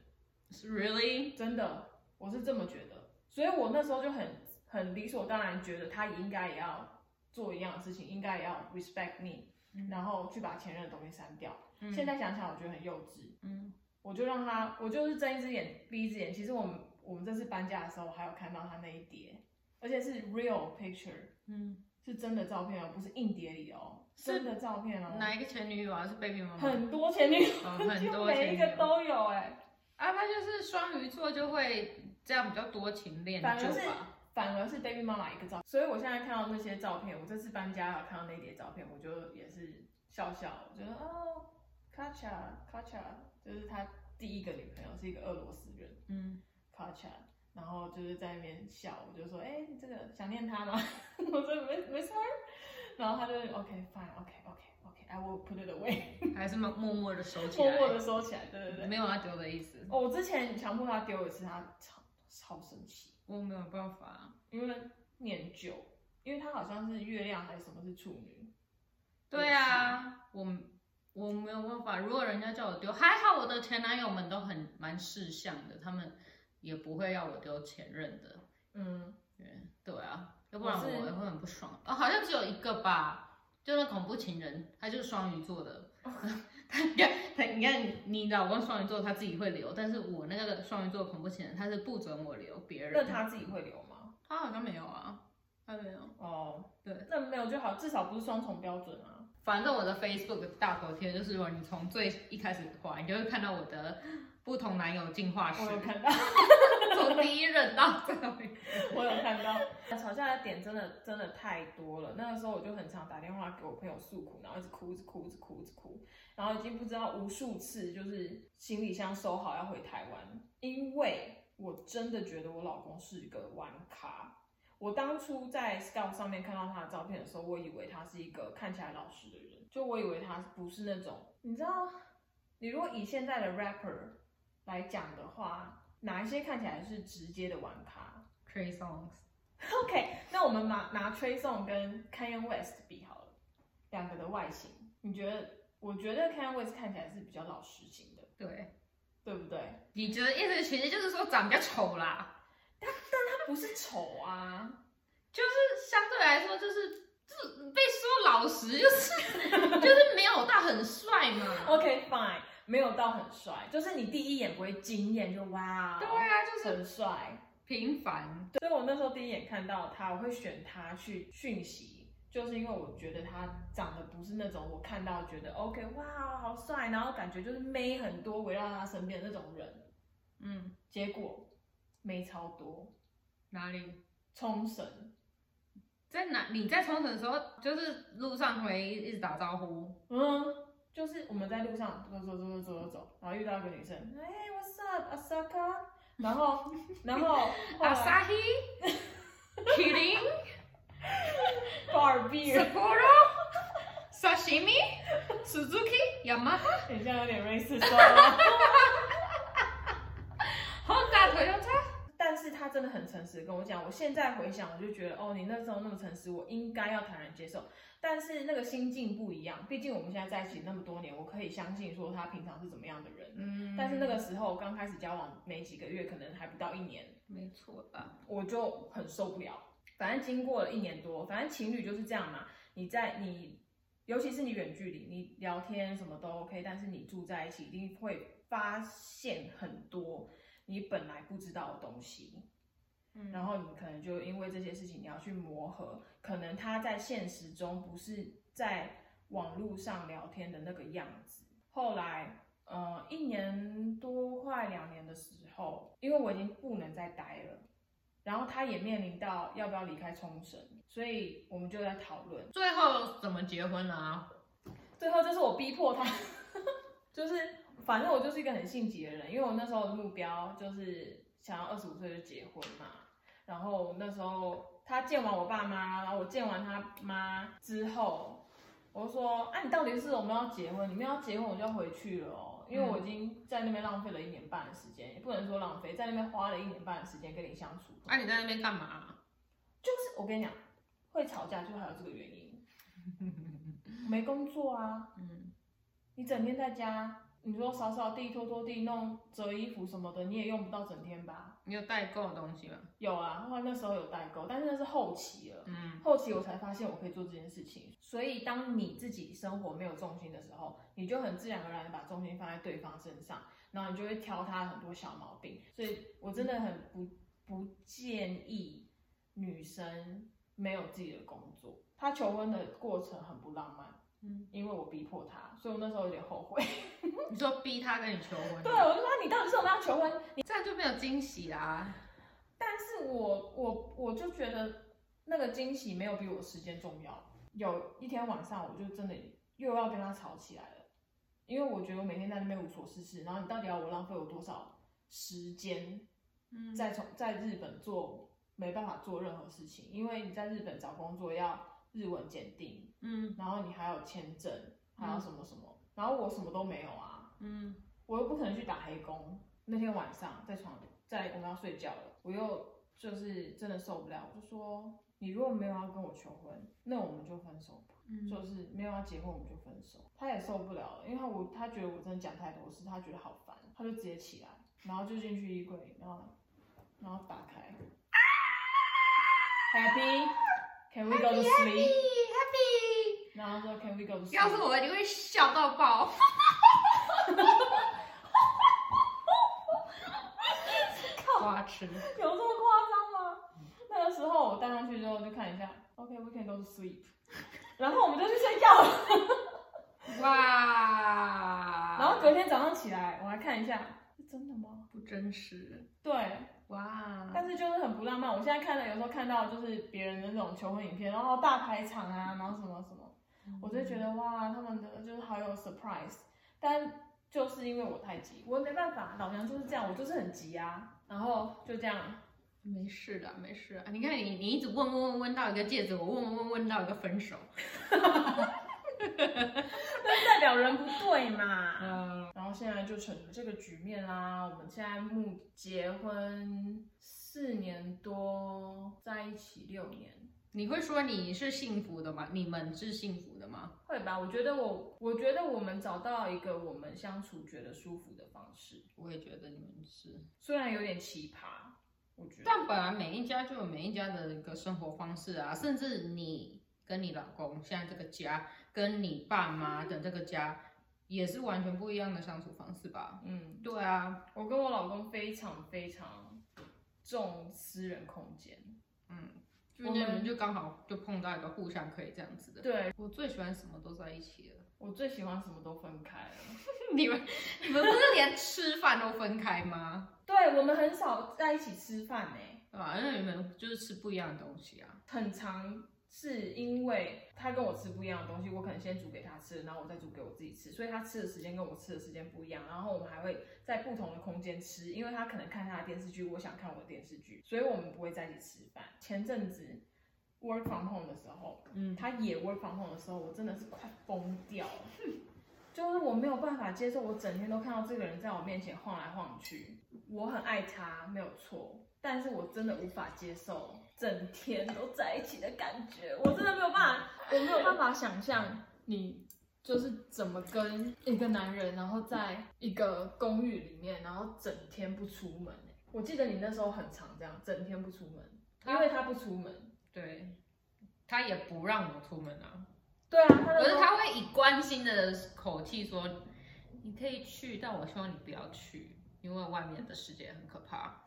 Speaker 3: ，really？
Speaker 1: 真的，我是这么觉得。所以我那时候就很很理所当然觉得他应该也要做一样的事情，应该也要 respect me，、然后去把前任的东西删掉。
Speaker 3: 嗯
Speaker 1: 现在想想，我觉得很幼稚。
Speaker 3: 嗯
Speaker 1: 我就让他，我就是睁一只眼闭一只眼。其实我们我们这次搬家的时候，还有看到他那一叠，而且是 real picture，
Speaker 3: 嗯，
Speaker 1: 是真的照片哦，不是硬碟里哦，
Speaker 3: 是
Speaker 1: 真的照片哦。
Speaker 3: 哪一个前女友啊？是 baby 妈妈？
Speaker 1: 很多前女友，
Speaker 3: 哦很
Speaker 1: 就
Speaker 3: 多
Speaker 1: 每一个都有哎、
Speaker 3: 啊，他就是双鱼座就会这样比较多情恋
Speaker 1: 反而是
Speaker 3: 就吧。
Speaker 1: 反而是 baby 妈妈一个照，所以我现在看到那些照片，我这次搬家有看到那叠照片，我就也是笑笑，我觉得哦，Kacha Kacha 就是他第一个女朋友是一个俄罗斯人
Speaker 3: 嗯
Speaker 1: ，Kacha，然后就是在那边笑，我就说，哎、你这个想念他吗？我说没没事儿，然后他就 OK fine OK OK OK I will put it away，
Speaker 3: 还是默默默的收起来，
Speaker 1: 默默的收起来，对对对。
Speaker 3: 没有要丢的意思。
Speaker 1: 哦，我之前强迫他丢一次，他超超生气。
Speaker 3: 我没有办法。
Speaker 1: 因为念旧，因为他好像是月亮还是什么是处女，
Speaker 3: 对啊，我我没有办法。如果人家叫我丢，还好我的前男友们都很蛮识相的，他们也不会要我丢前任的。
Speaker 1: 嗯，
Speaker 3: 对对啊，要不然
Speaker 1: 我
Speaker 3: 也会很不爽。哦，好像只有一个吧，就那恐怖情人，他就是双鱼座的。他你看他你看你老公双鱼座，他自己会留，但是我那个双鱼座恐怖情人，他是不准我留别人。
Speaker 1: 那他自己会留吗？
Speaker 3: 他好像没有啊，他没有。
Speaker 1: 哦，
Speaker 3: 对，
Speaker 1: 那没有就好，至少不是双重标准啊。
Speaker 3: 反正我的 Facebook 大头贴就是，如果你从最一开始滑，你就会看到我的不同男友进化史
Speaker 1: 我，有看到，
Speaker 3: 从第一任到最后。
Speaker 1: 我有看到，吵架的点真的真的太多了。那个时候我就很常打电话给我朋友诉苦，然后一直哭，一直哭，一直哭，一直哭，然后已经不知道无数次，就是行李箱收好要回台湾，因为我真的觉得我老公是一个玩咖。我当初在 Scout 上面看到他的照片的时候，我以为他是一个看起来老实的人，就我以为他不是那种，你知道，你如果以现在的 rapper 来讲的话，哪一些看起来是直接的玩咖
Speaker 3: ？Trey
Speaker 1: Songs，OK，那我们拿拿 Trey Song 跟 Kanye West 比好了，两个的外形，你觉得？我觉得 Kanye West 看起来是比较老实型的，
Speaker 3: 对，
Speaker 1: 对不对？
Speaker 3: 你觉得意思其实就是说长比较丑啦，但但
Speaker 1: 他不是丑啊，
Speaker 3: 就是相对来说就是就是被说老实，就是 就是没有到很帅嘛。
Speaker 1: OK fine，没有到很帅，就是你第一眼不会惊艳，就哇，
Speaker 3: 对啊，就是
Speaker 1: 很帅。
Speaker 3: 平凡。
Speaker 1: 所以我那时候第一眼看到他，我会选他去讯息，就是因为我觉得他长得不是那种我看到觉得 OK 哇好帅，然后感觉就是妹很多围绕在他身边的那种人。
Speaker 3: 嗯，
Speaker 1: 结果妹超多，
Speaker 3: 哪里？
Speaker 1: 冲绳
Speaker 3: 在哪？你在冲绳的时候，就是路上会一直打招呼。
Speaker 1: 嗯，就是我们在路上走走走走走走走，然后遇到一个女生，哎、what's up Asaka，然后然后后来
Speaker 3: Asahi、Kirin、
Speaker 1: bar
Speaker 3: beer，Sapporo、Sashimi、Suzuki、Yamaha、
Speaker 1: 很像有点 racist 哦。
Speaker 3: Honda、Toyota。
Speaker 1: 但是他真的很诚实跟我讲，我现在回想，我就觉得哦，你那时候那么诚实，我应该要坦然接受。但是那个心境不一样，毕竟我们现在在一起那么多年，我可以相信说他平常是怎么样的人。
Speaker 3: 嗯
Speaker 1: 但是那个时候刚开始交往没几个月，可能还不到一年，
Speaker 3: 没错吧？
Speaker 1: 我就很受不了。反正经过了一年多，反正情侣就是这样嘛。你在你，尤其是你远距离，你聊天什么都 OK，但是你住在一起，一定会发现很多你本来不知道的东西。
Speaker 3: 嗯
Speaker 1: 然后你可能就因为这些事情你要去磨合，可能他在现实中不是在网络上聊天的那个样子。后来，呃，一年多快两年的时候，因为我已经不能再待了，然后他也面临到要不要离开冲绳，所以我们就在讨论。
Speaker 3: 最后怎么结婚了啊？
Speaker 1: 最后就是我逼迫他，就是反正我就是一个很性急的人，因为我那时候的目标就是想要二十五岁就结婚嘛。然后那时候他见完我爸妈，然后我见完他妈之后，我就说：“啊，你到底是我们要结婚？你们要结婚我就要回去了哦，因为我已经在那边浪费了一年半的时间，也不能说浪费，在那边花了一年半的时间跟你相处。
Speaker 3: 啊，你在那边干嘛？
Speaker 1: 就是我跟你讲，会吵架就还有这个原因，没工作啊，
Speaker 3: 嗯，
Speaker 1: 你整天在家，你说扫扫地、拖拖地、弄折衣服什么的，你也用不到整天吧？
Speaker 3: 你有代购的东西吗？
Speaker 1: 有啊，后来那时候有代购，但是那是后期了。
Speaker 3: 嗯，
Speaker 1: 后期我才发现我可以做这件事情，所以当你自己生活没有重心的时候，你就很自然而然的把重心放在对方身上，然后你就会挑他很多小毛病。所以我真的很不不建议女生没有自己的工作。她求婚的过程很不浪漫，
Speaker 3: 嗯，
Speaker 1: 因为我逼迫他，所以我那时候有点后悔。
Speaker 3: 你说逼他跟你求婚，
Speaker 1: 对，我就说你到底是我们要求婚？
Speaker 3: 你这样就没有惊喜啦。
Speaker 1: 但是我我我就觉得那个惊喜没有比我时间重要。有一天晚上，我就真的又要跟他吵起来了，因为我觉得我每天在那边无所事事，然后你到底要我浪费我多少时间，
Speaker 3: 嗯
Speaker 1: 在从在日本做没办法做任何事情，因为你在日本找工作要日文检定，
Speaker 3: 嗯
Speaker 1: 然后你还有签证，还有什么什么，然后我什么都没有啊，
Speaker 3: 嗯，
Speaker 1: 我又不可能去打黑工。那天晚上在床，在我们要睡觉了，我又就是真的受不了，我就说你如果没有要跟我求婚，那我们就分手吧。
Speaker 3: 嗯
Speaker 1: 就是没有要结婚，我们就分手。他也受不了了，因为他我他觉得我真的讲太多事，他觉得好烦，他就直接起来，然后就进去衣柜，然后然后打开 ，Happy，Can we go to
Speaker 3: sleep？happy。
Speaker 1: 然后说 Can we go to sleep？
Speaker 3: 要是我一定会笑到爆。花痴。
Speaker 1: 有这么夸张吗？那个时候我戴上去之后就看一下，OK，we、can go to sleep，然后我们就去睡觉了。
Speaker 3: 哇！
Speaker 1: 然后隔天早上起来，我还看一下，是真的吗？
Speaker 3: 不真实。
Speaker 1: 对，
Speaker 3: 哇！
Speaker 1: 但是就是很不浪漫。我现在看了有时候看到就是别人的那种求婚影片，然后大排场啊，然后什么什么，我就觉得哇，他们的就是好有 surprise。但就是因为我太急，我没办法，老娘就是这样，我就是很急啊。然后就这样，
Speaker 3: 没事的，没事啊。你看你，你一直问问问问到一个戒指，我问问问问到一个分手。
Speaker 1: 那代表人不对嘛。
Speaker 3: 嗯，
Speaker 1: 然后现在就成了这个局面啦。我们现在目结婚四年多，在一起六年，
Speaker 3: 你会说你是幸福的吗？你们是幸福的吗？
Speaker 1: 会吧？我觉得我，我觉得我们找到一个我们相处觉得舒服的方式，
Speaker 3: 我也觉得你们是，
Speaker 1: 虽然有点奇葩，我觉得。
Speaker 3: 但本来每一家就有每一家的一个生活方式啊，甚至你跟你老公现在这个家，跟你爸妈的这个家，也是完全不一样的相处方式吧？
Speaker 1: 嗯，
Speaker 3: 对啊，
Speaker 1: 我跟我老公非常非常重私人空间。
Speaker 3: 嗯，就你们就刚好就碰到一个互相可以这样子的。
Speaker 1: 对
Speaker 3: 我最喜欢什么都在一起了。
Speaker 1: 我最喜欢什么都分开了。
Speaker 3: 你们你们不是连吃饭都分开吗？
Speaker 1: 对我们很少在一起吃饭呢、
Speaker 3: 对吧？因为你们就是吃不一样的东西啊。
Speaker 1: 很长是因为他跟我吃不一样的东西，我可能先煮给他吃，然后我再煮给我自己吃，所以他吃的时间跟我吃的时间不一样。然后我们还会在不同的空间吃，因为他可能看他的电视剧，我想看我的电视剧，所以我们不会在一起吃饭。前阵子 work from home 的时候，
Speaker 3: 嗯，
Speaker 1: 他也 work from home 的时候，我真的是快疯掉了。就是我没有办法接受，我整天都看到这个人在我面前晃来晃去。我很爱他，没有错，但是我真的无法接受整天都在一起的感觉。我真的没有办法，我没有办法想象你就是怎么跟一个男人，然后在一个公寓里面，然后整天不出门。我记得你那时候很常这样，整天不出门，因为他不出门。
Speaker 3: 对，他也不让我出门啊。
Speaker 1: 对啊，他
Speaker 3: 可是他会以关心的口气说：“你可以去，但我希望你不要去，因为外面的世界很可怕。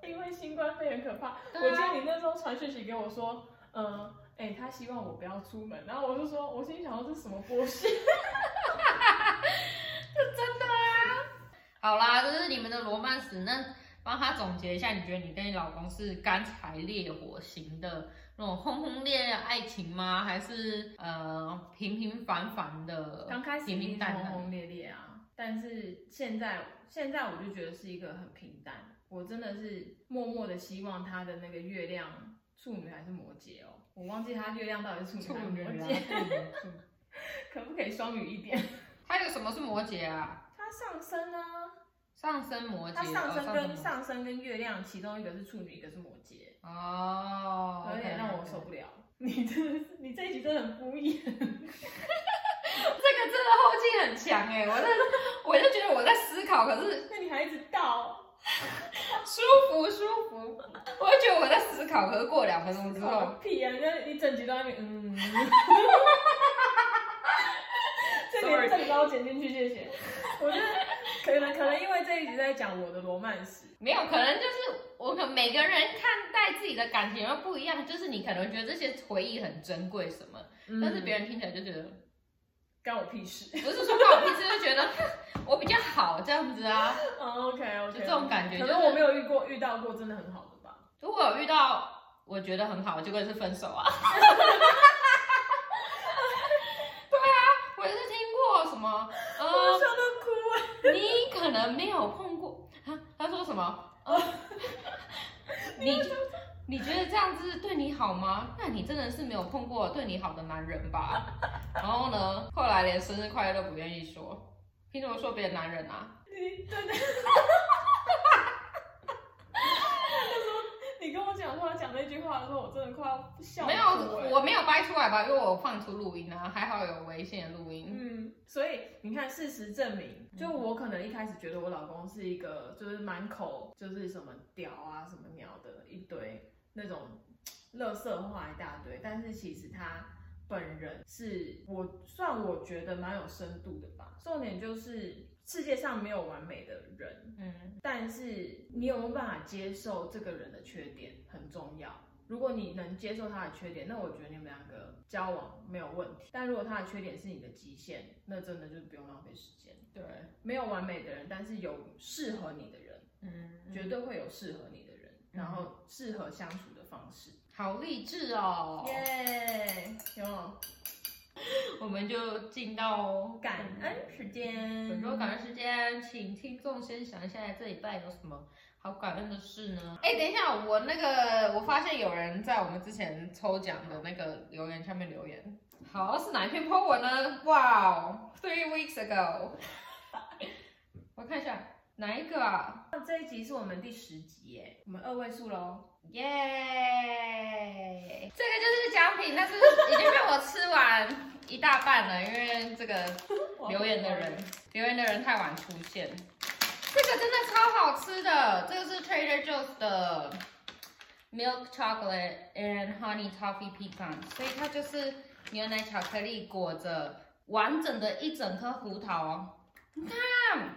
Speaker 1: 因为新冠肺炎可怕，
Speaker 3: 啊
Speaker 1: 我记得你那时候传讯息给我说，嗯、哎、他希望我不要出门，然后我就说，我心里想说这是什么剥削？
Speaker 3: 好啦，这是你们的罗曼史。那帮他总结一下，你觉得你跟你老公是干柴烈火型的那种轰轰烈烈的爱情吗？还是呃平平凡凡的？
Speaker 1: 刚开始
Speaker 3: 平平淡淡。
Speaker 1: 轰轰烈烈啊，但是现在现在我就觉得是一个很平淡。我真的是默默的希望他的那个月亮处女还是摩羯哦，我忘记他月亮到底是处
Speaker 3: 处
Speaker 1: 女还是摩羯，可不可以双语一点？
Speaker 3: 他有什么是摩羯啊？
Speaker 1: 他上升啊，
Speaker 3: 上升摩羯，
Speaker 1: 他上升
Speaker 3: 哦
Speaker 1: 跟上升跟月亮，其中一个是处女，一个是摩羯，
Speaker 3: 哦，
Speaker 1: 有点让我受不了。你真的是，你这一集真的很敷衍。
Speaker 3: 这个真的后劲很强哎，我在我就觉得我在思考，可是
Speaker 1: 那你还一直倒，
Speaker 3: 舒服舒服，我就觉得我在思考，可是过了两分钟之
Speaker 1: 搞
Speaker 3: 后，
Speaker 1: 屁啊！你在一整集都在那边嗯。这
Speaker 3: Sorry
Speaker 1: 点这里帮我剪进去，谢谢。我觉得可能可能因为这一集在讲我的罗曼史，
Speaker 3: 没有可能就是我可每个人看待自己的感情又不一样，就是你可能觉得这些回忆很珍贵什么，但是别人听起来就觉得
Speaker 1: 干我屁事。
Speaker 3: 不是说关我屁事，就觉得我比较好这样子啊。
Speaker 1: 哦 OK OK，
Speaker 3: 就这种感觉
Speaker 1: 可
Speaker 3: 就是
Speaker 1: 能我没有遇过遇到过真的很好的吧。
Speaker 3: 如果有遇到我觉得很好，结果是分手啊。对啊，我也是听过什么，
Speaker 1: 我
Speaker 3: 呃，
Speaker 1: 笑到哭啊。
Speaker 3: 你可能没有碰过，他他说什么？呃，你你觉得这样子对你好吗？那你真的是没有碰过对你好的男人吧？然后呢，后来连生日快乐都不愿意说，凭什么说别的男人啊？
Speaker 1: 你真的。你跟我讲话讲那句话的时候，我真的快要笑哭
Speaker 3: 没有，
Speaker 1: 哎
Speaker 3: 我没有掰出来吧，因为我放出录音啊，还好有微信的录音。
Speaker 1: 嗯，所以你看，事实证明，就我可能一开始觉得我老公是一个就是满口就是什么屌啊、什么鸟的一堆那种垃圾话一大堆，但是其实他本人是我算我觉得蛮有深度的吧。重点就是世界上没有完美的人，
Speaker 3: 嗯，
Speaker 1: 但是你有没有办法接受这个人的缺点很重要。如果你能接受他的缺点，那我觉得你们两个交往没有问题。但如果他的缺点是你的极限，那真的就是不用浪费时间。
Speaker 3: 对，
Speaker 1: 没有完美的人，但是有适合你的人，
Speaker 3: 嗯，
Speaker 1: 绝对会有适合你的然后适合相处的方式。
Speaker 3: 好励志哦。
Speaker 1: 耶，有
Speaker 3: 我们就进到
Speaker 1: 感恩时间。
Speaker 3: 本周感恩时间，请听众先想一下这礼拜有什么好感恩的事呢？哎，等一下，我那个我发现有人在我们之前抽奖的那个留言下面留言，好是哪一篇 po 文呢？哇哦，three weeks ago，我看一下哪一个啊？
Speaker 1: 这一集是我们第十集耶，我们二位数喽。
Speaker 3: 耶、这个就是奖品，但是已经被我吃完 一大半了，因为这个留言的人，留言的人太晚出现。这个真的超好吃的，这个是 Trader Joe's 的 Milk Chocolate and Honey Toffee Pecan，所以它就是牛奶巧克力裹着完整的一整颗胡桃哦。你看，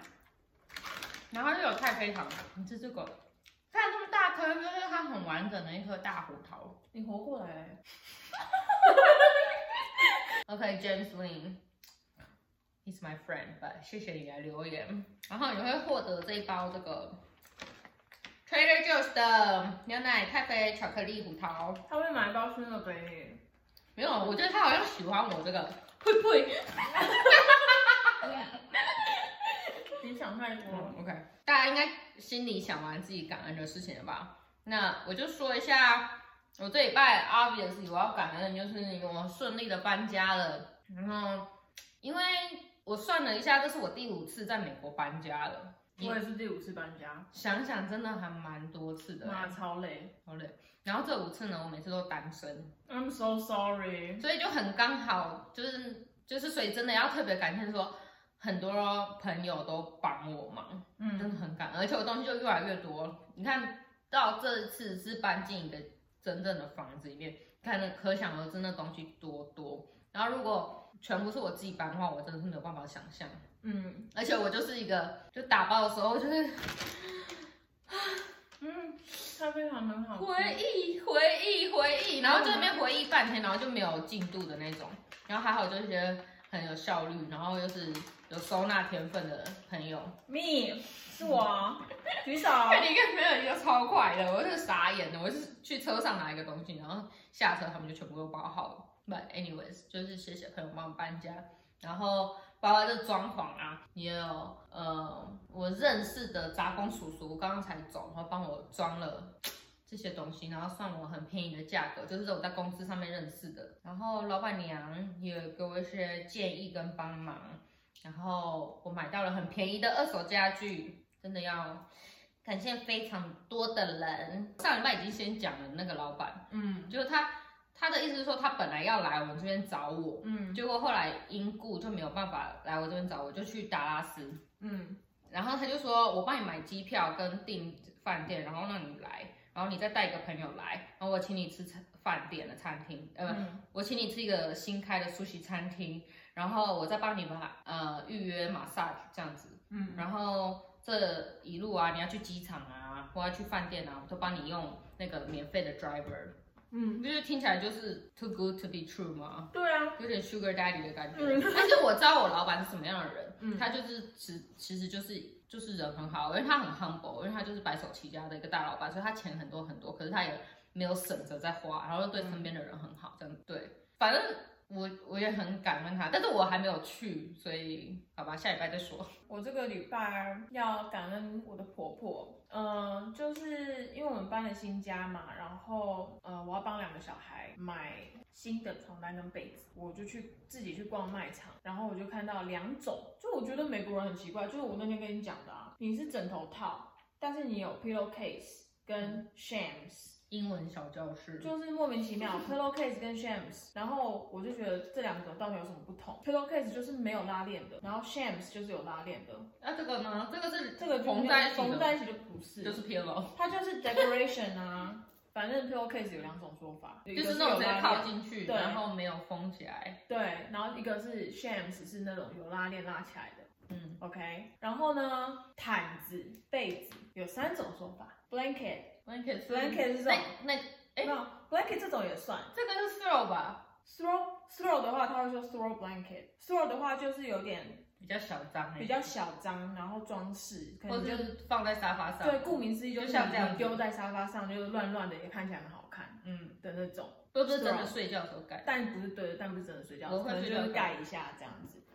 Speaker 3: 然后又有太妃糖，你吃这个，看这么大颗，就是它很完整的一颗大胡桃。
Speaker 1: 你活过来了。
Speaker 3: OK，James、Lin，he's my friend，but 谢谢你来留言，然后你会获得这一包这个 Trader Joe's 的牛奶太妃巧克力胡桃。
Speaker 1: 他会买一包熏了杯。
Speaker 3: 没有，我觉得他好像喜欢我这个，呸呸。
Speaker 1: 你想太多了。
Speaker 3: 嗯，OK，大家应该心里想完自己感恩的事情了吧？那我就说一下，我这礼拜 obviously 我要感恩的就是我顺利的搬家了。然后，因为我算了一下，这是我第五次在美国搬家了。
Speaker 1: 我也是第五次搬家，
Speaker 3: 想想真的还蛮多次的，
Speaker 1: 妈超累。
Speaker 3: 好累。然后这五次呢，我每次都单身
Speaker 1: ，I'm so sorry。
Speaker 3: 所以就很刚好，就是就是，所以真的要特别感谢说，很多朋友都帮我忙。嗯真
Speaker 1: 嗯，
Speaker 3: 的很感恩，而且我东西就越来越多。你看到这次是搬进一个真正的房子里面，看那可想而知那东西多多。然后如果全部是我自己搬的话，我真的是没有办法想象。
Speaker 1: 嗯
Speaker 3: 而且我就是一个，就打包的时候就是
Speaker 1: 嗯，它非常很好。
Speaker 3: 回忆回忆回忆，然后这边回忆半天，然后就没有进度的那种。然后还好就是觉得很有效率，然后又是有收纳天分的朋友。
Speaker 1: me 是我，举手。
Speaker 3: 看 你跟朋友一个超快的，我是傻眼的。我是去车上拿一个东西，然后下车他们就全部都包好了。But anyways，就是谢谢朋友帮我搬家，然后包括这装潢啊，也有呃我认识的杂工叔叔，刚刚才走，然后帮我装了。这些东西，然后算我很便宜的价格，就是我在公司上面认识的。然后老板娘也给我一些建议跟帮忙，然后我买到了很便宜的二手家具，真的要感谢非常多的人。上礼拜已经先讲了那个老板，
Speaker 1: 嗯
Speaker 3: 就是他他的意思是说他本来要来我们这边找我，
Speaker 1: 嗯
Speaker 3: 结果后来因故就没有办法来我这边找我，就去达拉斯。
Speaker 1: 嗯
Speaker 3: 然后他就说我帮你买机票跟订饭店，然后让你来，然后你再带一个朋友来，然后我请你吃餐饭店的餐厅，呃，
Speaker 1: 嗯。
Speaker 3: 我请你吃一个新开的苏西餐厅，然后我再帮你把呃预约马萨这样子，
Speaker 1: 嗯。
Speaker 3: 然后这一路啊，你要去机场啊，或要去饭店啊，我都帮你用那个免费的 driver，
Speaker 1: 嗯，
Speaker 3: 就是听起来就是 too good to be true 吗？
Speaker 1: 对啊，
Speaker 3: 有点 sugar daddy 的感觉。
Speaker 1: 嗯。
Speaker 3: 但是我知道我老板是什么样的人，
Speaker 1: 嗯。
Speaker 3: 他就是其其实就是就是人很好，因为他很 humble，因为他就是白手起家的一个大老板，所以他钱很多很多，可是他也没有省着在花，然后又对身边的人很好，这样对，反正。我我也很感恩他，但是我还没有去，所以好吧，下礼拜再说。
Speaker 1: 我这个礼拜要感恩我的婆婆，嗯、就是因为我们搬了新家嘛，然后呃，我要帮两个小孩买新的床单跟被子，我就去自己去逛卖场，然后我就看到两种，就我觉得美国人很奇怪，就是我那天跟你讲的啊，你是枕头套，但是你有 pillowcase 跟 shams。
Speaker 3: 英文小教室，
Speaker 1: 就是莫名其妙，pillowcase 跟 shams，然后我就觉得这两个到底有什么不同？pillowcase 就是没有拉链的，然后 shams 就是有拉链的，
Speaker 3: 那、这个呢？这个是
Speaker 1: 这个就
Speaker 3: 缝在
Speaker 1: 缝在一起就不是，
Speaker 3: 就是 pillow，
Speaker 1: 它就是 decoration 啊。反正 pillowcase 有两种说法，
Speaker 3: 就是那种直接套进去，
Speaker 1: 对。
Speaker 3: 然后没有封起来。
Speaker 1: 对，然后一个是 shams 是那种有拉链拉起来的
Speaker 3: 嗯
Speaker 1: ，，OK。然后呢，毯子、被子有三种说法，blanket、
Speaker 3: blanket、
Speaker 1: blanket 是这种，
Speaker 3: 那那哎
Speaker 1: 没有 blanket 这种也算。
Speaker 3: 这个是 throw 吧
Speaker 1: ，throw throw 的话，他会说 throw blanket，throw 的话就是有点
Speaker 3: 比较小张哎，
Speaker 1: 比较小张，然后装饰，可
Speaker 3: 或
Speaker 1: 能就
Speaker 3: 者是放在沙发上，
Speaker 1: 对，顾名思义就
Speaker 3: 像这样
Speaker 1: 你丢在沙发上，就是乱乱的，也看起来很好看
Speaker 3: 嗯，
Speaker 1: 的那种。
Speaker 3: 都不是真的睡觉的时候盖。
Speaker 1: 但不是对的，但不是真的睡觉，可能就是
Speaker 3: 盖
Speaker 1: 盖一下这样子
Speaker 3: 嗯。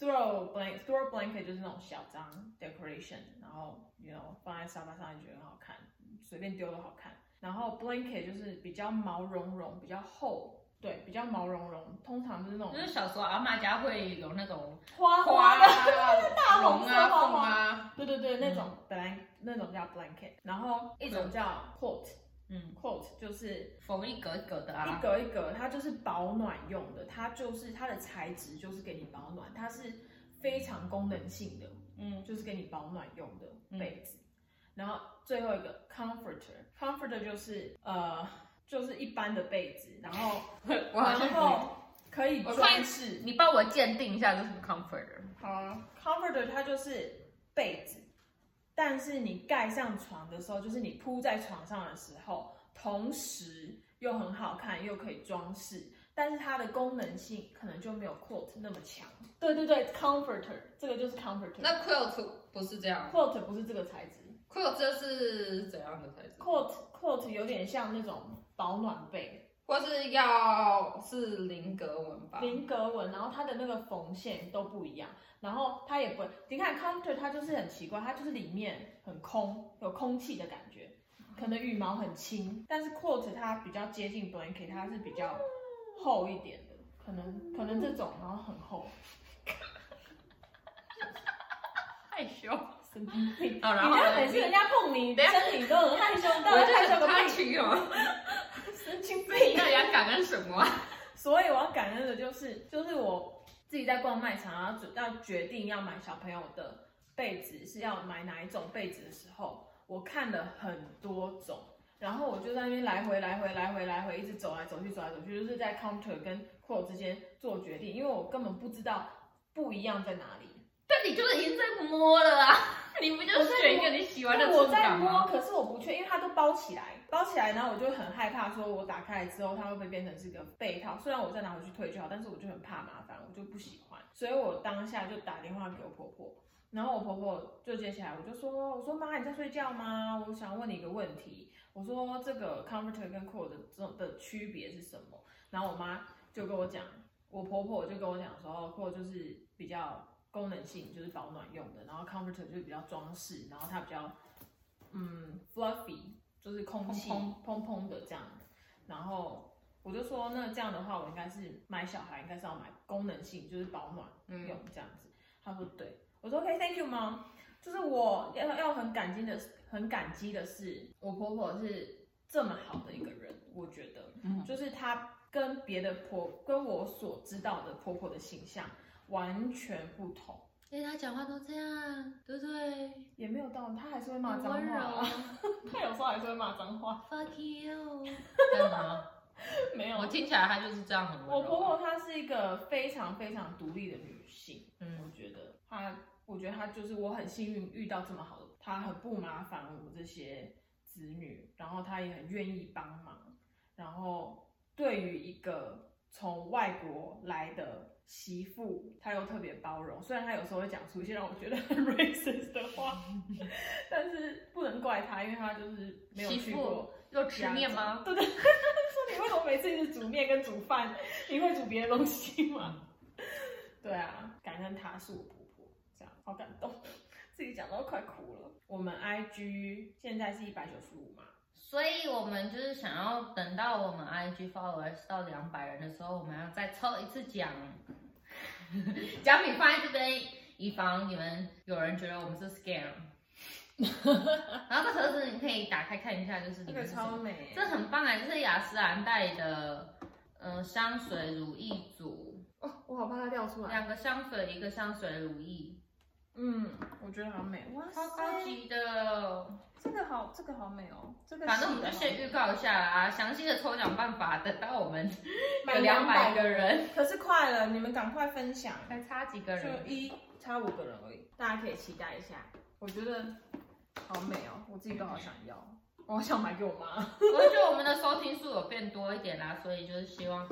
Speaker 1: Throw blanket throw blanket 就是那种小张 decoration，然后 you know 放在沙发上你觉得很好看，随便丢都好看。然后 blanket 就是比较毛茸茸，比较厚，对，比较毛茸茸，通常就是那种
Speaker 3: 就是小时候阿妈家会有那种
Speaker 1: 花
Speaker 3: 花
Speaker 1: 的，
Speaker 3: 啊、
Speaker 1: 大红
Speaker 3: 龙啊、
Speaker 1: 色花
Speaker 3: 凤
Speaker 1: 花
Speaker 3: 啊，
Speaker 1: 对对对，那种 blank 那种叫 blanket，然后一种叫 quilt
Speaker 3: 嗯
Speaker 1: ，quilt 就是
Speaker 3: 缝一格一格的啊
Speaker 1: 一
Speaker 3: 啊，
Speaker 1: 格一格，它就是保暖用的，它就是它的材质就是给你保暖，它是非常功能性的，
Speaker 3: 嗯，
Speaker 1: 就是给你保暖用的被子。然后最后一个 comforter，comforter 就是呃就是一般的被子，然后 然后可以
Speaker 3: 我
Speaker 1: 装饰。
Speaker 3: 你帮我鉴定一下这是 comforter？
Speaker 1: 好啊，comforter 它就是被子，但是你盖上床的时候，就是你铺在床上的时候，同时又很好看，又可以装饰，但是它的功能性可能就没有 quilt 那么强。对对对，comforter 这个就是 comforter。
Speaker 3: 那 quilt 不是这样
Speaker 1: quilt 不是这个材质
Speaker 3: ，quilt 这是怎样的材质
Speaker 1: ？，quilt quilt 有点像那种保暖被，
Speaker 3: 或是要是菱格纹吧？
Speaker 1: 菱格纹，然后它的那个缝线都不一样，然后它也不，你看 comforter 它就是很奇怪，它就是里面很空，有空气的感觉，可能羽毛很轻，但是 quilt 它比较接近 blanket，它是比较厚一点的，可能可能这种然后很厚，
Speaker 3: 害羞，
Speaker 1: 神经病。
Speaker 3: 好，然后
Speaker 1: 每次人家碰你
Speaker 3: 等下。
Speaker 1: 身体都很害羞，到害羞个屁，
Speaker 3: 取哦，
Speaker 1: 神经
Speaker 3: 你。到底要感恩什么啊？
Speaker 1: 所以我要感恩的就是，就是我自己在逛卖场，然后准要决定要买小朋友的被子是要买哪一种被子的时候，我看了很多种，然后我就在那边来回来回来回来回一直走来走去走来走去，就是在 counter 跟 q 之间做决定，因为我根本不知道不一样在哪里。
Speaker 3: 但你就是已经在摸了啊，你不就选一个你喜欢的，
Speaker 1: 我在摸，可是我不确，因为它都包起来，包起来，然后我就很害怕，说我打开来之后它会不会变成是个被套？虽然我再拿回去退就好，但是我就很怕麻烦，我就不喜欢，所以我当下就打电话给我婆婆，然后我婆婆就接起来，我就说，我说妈，你在睡觉吗？我想问你一个问题，我说这个 comforter 跟 core 的这种的区别是什么？然后我妈就跟我讲，我婆婆就跟我讲说，core 就是比较功能性，就是保暖用的，然后 comforter 就是比较装饰，然后它比较嗯 fluffy，就是空气
Speaker 3: 蓬
Speaker 1: 蓬蓬的这样。然后我就说，那这样的话，我应该是买小孩，应该是要买功能性，就是保暖用这样子。他说对，我说 OK，Thank、you mom。就是我要要很感激的，很感激的是，我婆婆是这么好的一个人，我觉得，
Speaker 3: 嗯
Speaker 1: 就是她跟别的婆，跟我所知道的婆婆的形象完全不同，
Speaker 3: 因为他讲话都这样，对不对？
Speaker 1: 也没有到，他还是会骂脏
Speaker 3: 很温柔
Speaker 1: 话啊，他有时候还是会骂脏话
Speaker 3: ，，fuck you，真的吗？
Speaker 1: 没有
Speaker 3: 我。听起来他就是这样很温柔啊。
Speaker 1: 我婆婆她是一个非常非常独立的女性，
Speaker 3: 嗯
Speaker 1: 我觉得她，我觉得她就是我很幸运遇到这么好的，她很不麻烦我们这些子女，然后她也很愿意帮忙，然后对于一个从外国来的媳妇，她又特别包容，虽然她有时候会讲出一些让我觉得很 racist 的话，但是不能怪她，因为她就是没有去过。
Speaker 3: 又吃面吗？
Speaker 1: 对 对，说你为什么每次一直煮面跟煮饭？你会煮别的东西吗？对啊，感恩她是我婆婆，这样好感动，自己讲到快哭了。我们 IG 现在是一百九十五嘛，
Speaker 3: 所以我们就是想要等到我们 IG followers 到两百人的时候，我们要再抽一次奖，奖品放在这边，以防你们有人觉得我们是 scam。然后这盒子你可以打开看一下，就是里
Speaker 1: 这个
Speaker 3: 面是。
Speaker 1: 超美，
Speaker 3: 这很棒哎，这是雅诗兰黛的，呃，香水乳液组，
Speaker 1: 哦，我好怕它掉出来。
Speaker 3: 两个香水，一个香水乳液，
Speaker 1: 嗯，我觉得好美，哇
Speaker 3: 超高级的。
Speaker 1: 这个好，这个好美哦，这个
Speaker 3: 反正我们就先预告一下啦，详细的抽奖办法等到我们
Speaker 1: 买
Speaker 3: 有两百
Speaker 1: 200
Speaker 3: 个人，
Speaker 1: 可是快了，你们赶快分享。
Speaker 3: 还差几个人
Speaker 1: 就？一差五个人而已，大家可以期待一下。我觉得好美哦，我自己都好想要，我好想买给我妈。
Speaker 3: 我觉得我们的收听数有变多一点啦，所以就是希望，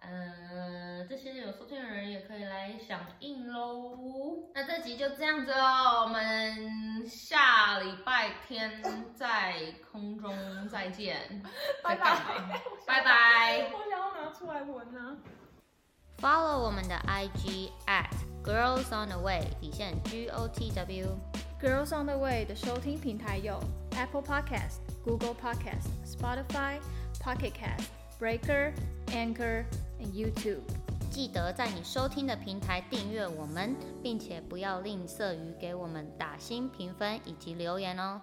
Speaker 3: 呃，这些有收听的人也可以来响应喽。那这集就这样子喽，我们下礼拜天在空中再见，
Speaker 1: 拜拜，
Speaker 3: 拜拜。
Speaker 1: 我想要拿出来闻啊。
Speaker 4: Follow 我们的 IG at Girls on the Way 底线 G O T W。
Speaker 2: Girls on the Way 的收听平台有 Apple Podcast、Google Podcast、Spotify、Pocket Cast、Breaker、Anchor 和 YouTube。
Speaker 4: 记得在你收听的平台订阅我们，并且不要吝啬于给我们打新评分以及留言哦。